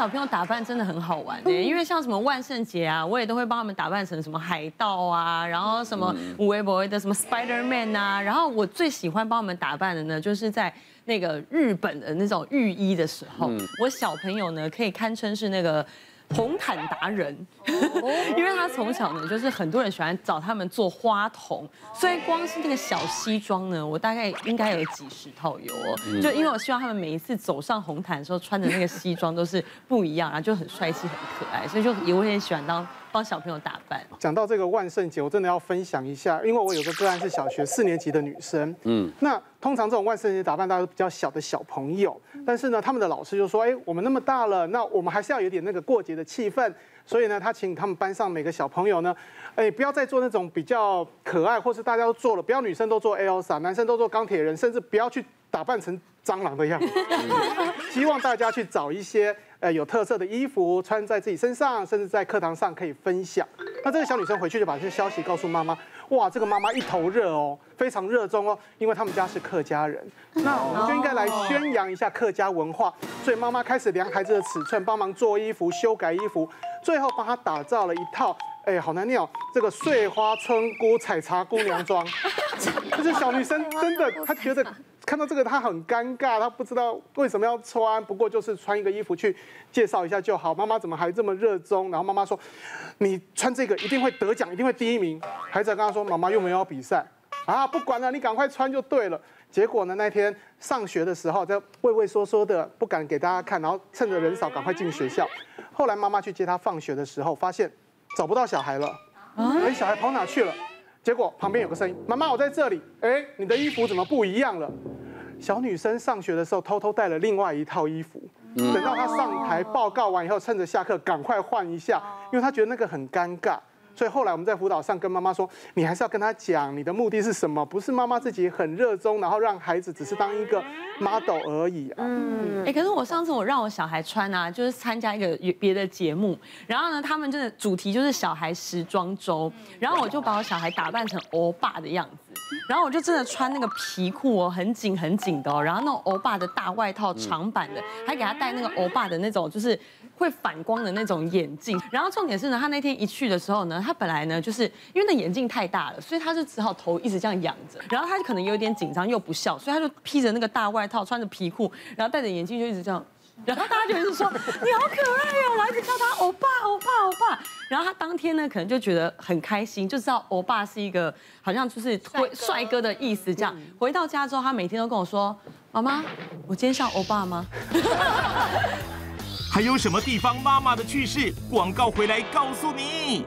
小朋友打扮真的很好玩呢，因为像什么万圣节啊，我也都会帮他们打扮成什么海盗啊，然后什么五维博的什么 Spider Man 啊，然后我最喜欢帮他们打扮的呢，就是在那个日本的那种浴衣的时候，我小朋友呢可以堪称是那个。红毯达人，因为他从小呢，就是很多人喜欢找他们做花童，所以光是那个小西装呢，我大概应该有几十套有哦。就因为我希望他们每一次走上红毯的时候，穿的那个西装都是不一样，然后就很帅气、很可爱，所以就也会很喜欢当帮小朋友打扮。讲到这个万圣节，我真的要分享一下，因为我有个个案是小学四年级的女生，嗯，那通常这种万圣节打扮，大家都比较小的小朋友，但是呢，他们的老师就说，哎，我们那么大了，那我们还是要有点那个过节的气氛，所以呢，他请他们班上每个小朋友呢，哎，不要再做那种比较可爱，或是大家都做了，不要女生都做 Elsa，男生都做钢铁人，甚至不要去打扮成蟑螂的样子，希望大家去找一些。呃，有特色的衣服穿在自己身上，甚至在课堂上可以分享。那这个小女生回去就把这些消息告诉妈妈。哇，这个妈妈一头热哦，非常热衷哦，因为他们家是客家人。那我们就应该来宣扬一下客家文化。所以妈妈开始量孩子的尺寸，帮忙做衣服、修改衣服，最后帮他打造了一套，哎，好难念哦，这个碎花村姑采茶姑娘装。这是小女生真的，她觉得。看到这个，他很尴尬，他不知道为什么要穿，不过就是穿一个衣服去介绍一下就好。妈妈怎么还这么热衷？然后妈妈说：“你穿这个一定会得奖，一定会第一名。”孩子跟他说：“妈妈又没有比赛啊，不管了，你赶快穿就对了。”结果呢，那天上学的时候，在畏畏缩缩的，不敢给大家看，然后趁着人少赶快进学校。后来妈妈去接他放学的时候，发现找不到小孩了，哎，小孩跑哪去了？结果旁边有个声音：“妈妈，我在这里。”哎，你的衣服怎么不一样了？小女生上学的时候偷偷带了另外一套衣服，等到她上台报告完以后，趁着下课赶快换一下，因为她觉得那个很尴尬。所以后来我们在辅导上跟妈妈说，你还是要跟他讲你的目的是什么，不是妈妈自己很热衷，然后让孩子只是当一个 model 而已啊。嗯，哎，可是我上次我让我小孩穿啊，就是参加一个别的节目，然后呢，他们真的主题就是小孩时装周，然后我就把我小孩打扮成欧巴的样子，然后我就真的穿那个皮裤哦，很紧很紧的哦，然后那种欧巴的大外套长版的，还给他戴那个欧巴的那种就是。会反光的那种眼镜，然后重点是呢，他那天一去的时候呢，他本来呢就是因为那眼镜太大了，所以他就只好头一直这样仰着，然后他就可能有点紧张又不笑，所以他就披着那个大外套，穿着皮裤，然后戴着眼镜就一直这样，然后大家就一直说你好可爱呀，我一直叫他欧巴欧巴欧巴，然后他当天呢可能就觉得很开心，就知道欧巴是一个好像就是帅帅哥的意思这样。回到家之后，他每天都跟我说，妈妈，我今天像欧巴吗？还有什么地方妈妈的趣事？广告回来告诉你。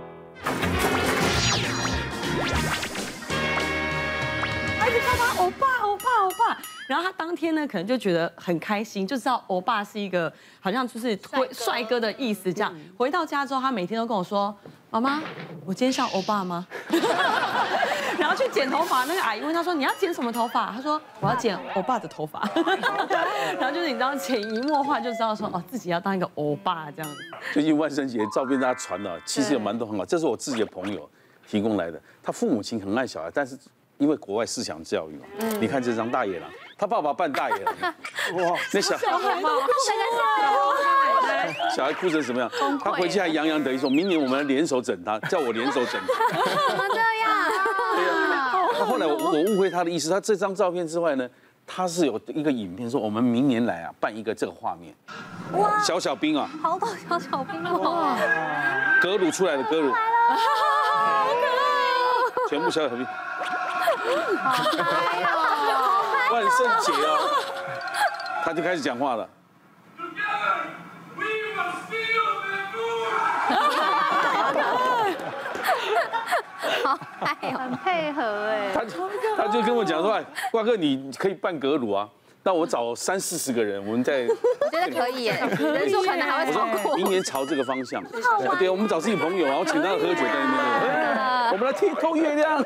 孩子叫他欧巴，欧巴，欧巴。然后他当天呢，可能就觉得很开心，就知道欧巴是一个好像就是帅帅哥的意思。这样回到家之后，他每天都跟我说：“妈妈，我今天像欧巴吗？” 然后去剪头发，那个阿姨问他说：“你要剪什么头发？”他说：“我要剪欧巴的头发。”然后就是你知道潜移默化就知道说哦，自己要当一个欧巴这样子。最近万圣节照片大家传了，其实有蛮多很好。这是我自己的朋友提供来的，他父母亲很爱小孩，但是因为国外思想教育嘛，你看这张大野狼，他爸爸扮大野狼，哇，那小孩小孩哭成什么样？他回去还洋洋得意说：“明年我们要联手整他，叫我联手整他。”怎么这样？后来我我误会他的意思，他这张照片之外呢，他是有一个影片说我们明年来啊办一个这个画面，哇，小小兵啊，好多小小兵哦，格鲁出来的格鲁，好可爱，全部小小兵，万圣节哦，他就开始讲话了。好爱，很配合哎。他他就跟我讲说，哎，瓜哥你可以办格鲁啊，那我找三四十个人，我们在。我觉得可以耶，人数可能还会超过。明年朝这个方向。对，我们找自己朋友，然后请他喝酒在那边。我们来听偷月亮。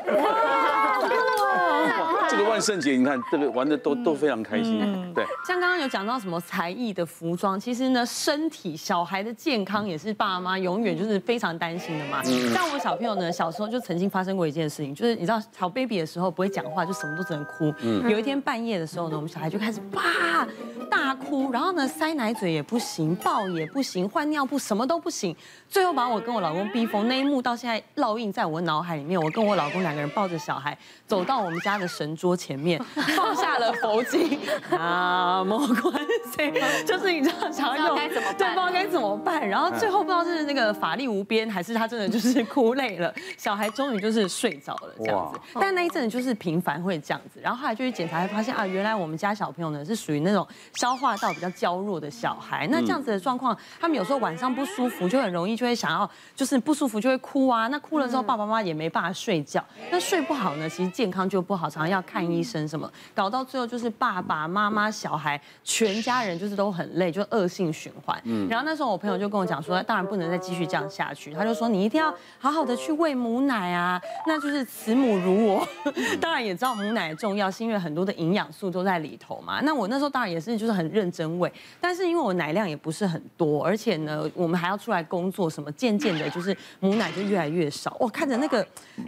这个万圣节你看这个玩的都都非常开心，对。像刚刚有讲到什么才艺的服装，其实呢，身体小孩的健康也是爸妈永远就是非常担心的嘛。像我小朋友呢，小时候就曾经发生过一件事情，就是你知道小 baby 的时候不会讲话，就什么都只能哭。有一天半夜的时候呢，我们小孩就开始哇大哭，然后呢塞奶嘴也不行，抱也不行，换尿布什么都不行，最后把我跟我老公逼疯。那一幕到现在烙印在我脑海里面。我跟我老公两个人抱着小孩走到我们家的神桌前面，放下了佛经，啊，没关系，就是你知道想要用对，不知道该怎么办。然后最后不知道是那个法力无边，还是他真的就是哭累了，小孩终于就是睡着了这样子。但那一阵子就是频繁会这样子，然后后来就去检查，发现啊，原来我们家小朋友呢是属于那种消化道比较娇弱的小孩。那这样子的状况，他们有时候晚上不舒服，就很容易就会想要，就是不舒服就会哭啊。那哭了之后，爸爸妈妈也没办法睡觉。那睡不好呢，其实健康就不好，常常要看医生什么，搞到最后就是爸爸妈妈、小孩全家人就是都很累，就恶性循环。嗯。然后那时候我朋友就跟我讲说，当然不能再继续这样下去，他就说你一定要好好的去喂母奶啊，那就是慈母如我。当然也知道母奶的重要，是因为很多的营养素都在里头嘛。那我那时候当然也是就是很认真喂，但是因为我奶量也不是很多，而且呢，我们还要出来工作什么，渐渐的就是母奶就越来越少。我看着那个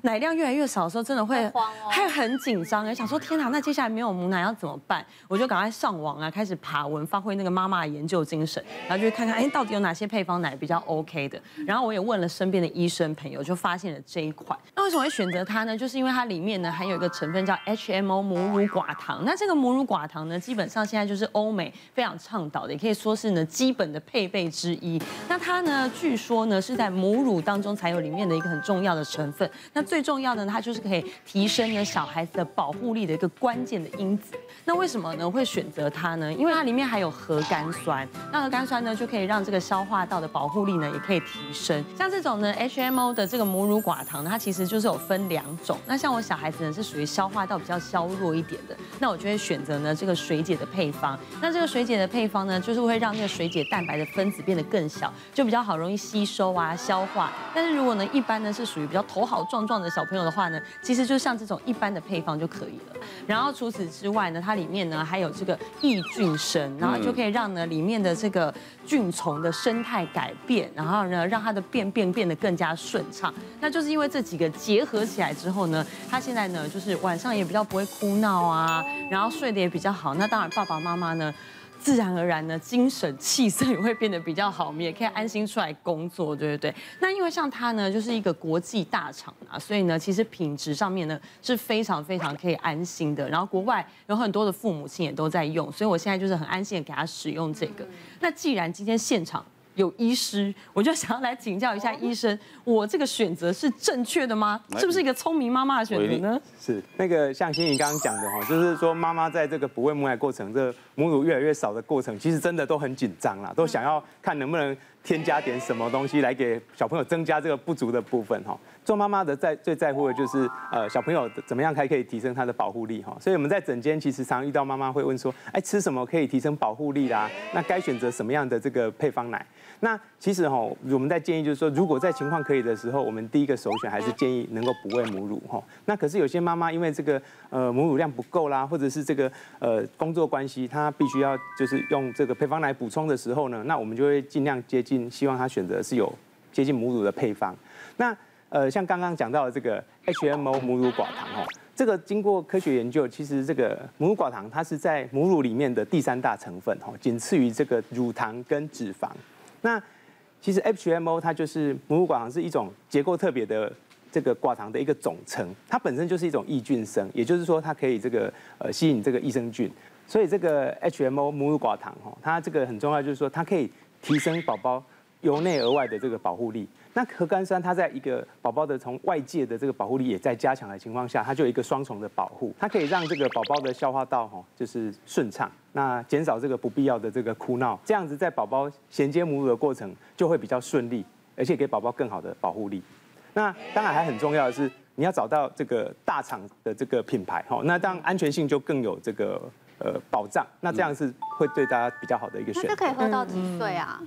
奶量越来越少的时候，真的会还很紧张哎，想说天哪，那接下来没有母奶要怎么办？我就赶快上网啊，开始爬文，发挥那个妈妈的研究精神，然后就看看哎，到底有哪些配方奶比较 OK 的。然后我也问了身边的医生朋友，就发现了这一款。那为什么会选择它呢？就是因为它里面呢含有一个成分叫 HMO 母乳寡糖。那这个母乳寡糖呢，基本上现在就是欧美非常倡导的，也可以说是呢基本的配备之一。那它呢，据说呢是在母乳当中才有里面的一个很重要的成分。那最重要的呢，它就是可以提升呢小孩子的保护力的一个关键的因子。那为什么呢会选择它呢？因为它里面含有核苷酸，那核苷酸呢就可以让这个消化道的保护力呢也可以提升。像这种呢 HMO 的这个母乳寡糖，它其实就是有分两种。那像我小孩子呢是属于消化道比较消弱一点的，那我就会选择呢这个水解的配方。那这个水解的配方呢，就是会让那个水解蛋白的分子变得更小，就比较好容易吸收啊消化。但是如果呢一般呢是属于比较头好壮壮的小朋友的话呢，其实就像这种一般的配方就可以了。然后除此之外呢，它里面呢还有这个益菌生，然后就可以让呢里面的这个菌虫的生态改变，然后呢让它的便便变得更加顺畅。那就是因为这几个结合起来之后呢，他现在呢就是晚上也比较不会哭闹啊，然后睡得也比较好。那当然爸爸妈妈呢。自然而然呢，精神气色也会变得比较好，我们也可以安心出来工作，对不对？那因为像它呢，就是一个国际大厂啊，所以呢，其实品质上面呢是非常非常可以安心的。然后国外有很多的父母亲也都在用，所以我现在就是很安心的给他使用这个。那既然今天现场。有医师，我就想要来请教一下医生，我这个选择是正确的吗？是不是一个聪明妈妈的选择呢？是那个像欣怡刚刚讲的哈，就是说妈妈在这个哺喂母奶过程，这个母乳越来越少的过程，其实真的都很紧张啦，都想要看能不能添加点什么东西来给小朋友增加这个不足的部分哈。做妈妈的在最在乎的就是呃小朋友怎么样才可以提升他的保护力哈。所以我们在诊间其实常遇到妈妈会问说，哎，吃什么可以提升保护力啦？那该选择什么样的这个配方奶？那其实哈，我们在建议就是说，如果在情况可以的时候，我们第一个首选还是建议能够哺喂母乳哈。那可是有些妈妈因为这个呃母乳量不够啦，或者是这个呃工作关系，她必须要就是用这个配方奶补充的时候呢，那我们就会尽量接近，希望他选择是有接近母乳的配方。那呃像刚刚讲到的这个 HMO 母乳寡糖哈，这个经过科学研究，其实这个母乳寡糖它是在母乳里面的第三大成分哈，仅次于这个乳糖跟脂肪。那其实 HMO 它就是母乳寡糖，是一种结构特别的这个寡糖的一个总称，它本身就是一种益菌生，也就是说它可以这个呃吸引这个益生菌，所以这个 HMO 母乳寡糖哈，它这个很重要，就是说它可以提升宝宝由内而外的这个保护力。那核苷酸它在一个宝宝的从外界的这个保护力也在加强的情况下，它就有一个双重的保护，它可以让这个宝宝的消化道哈就是顺畅，那减少这个不必要的这个哭闹，这样子在宝宝衔接母乳的过程就会比较顺利，而且给宝宝更好的保护力。那当然还很重要的是，你要找到这个大厂的这个品牌哈，那当然安全性就更有这个呃保障，那这样是会对大家比较好的一个选择。那这可以喝到几岁啊？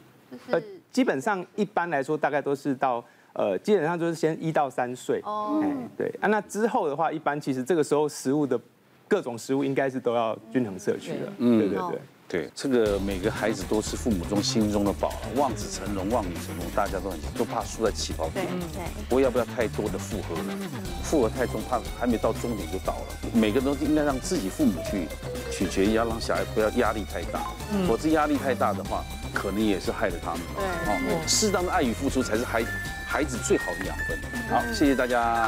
就是。基本上一般来说，大概都是到呃，基本上就是先一到三岁。哦。对啊，那之后的话，一般其实这个时候食物的。各种食物应该是都要均衡摄取的。嗯，对对对。对，这个每个孩子都是父母中心中的宝，望子成龙，望女成龙，大家都很都怕输在起跑点。对对。不要不要太多的负荷了，负荷太重，怕还没到终点就倒了。每个东西应该让自己父母去取决于，要让小孩不要压力太大。嗯。否则压力太大的话，可能也是害了他们。对。哦，适当的爱与付出才是孩孩子最好的养分。好，谢谢大家。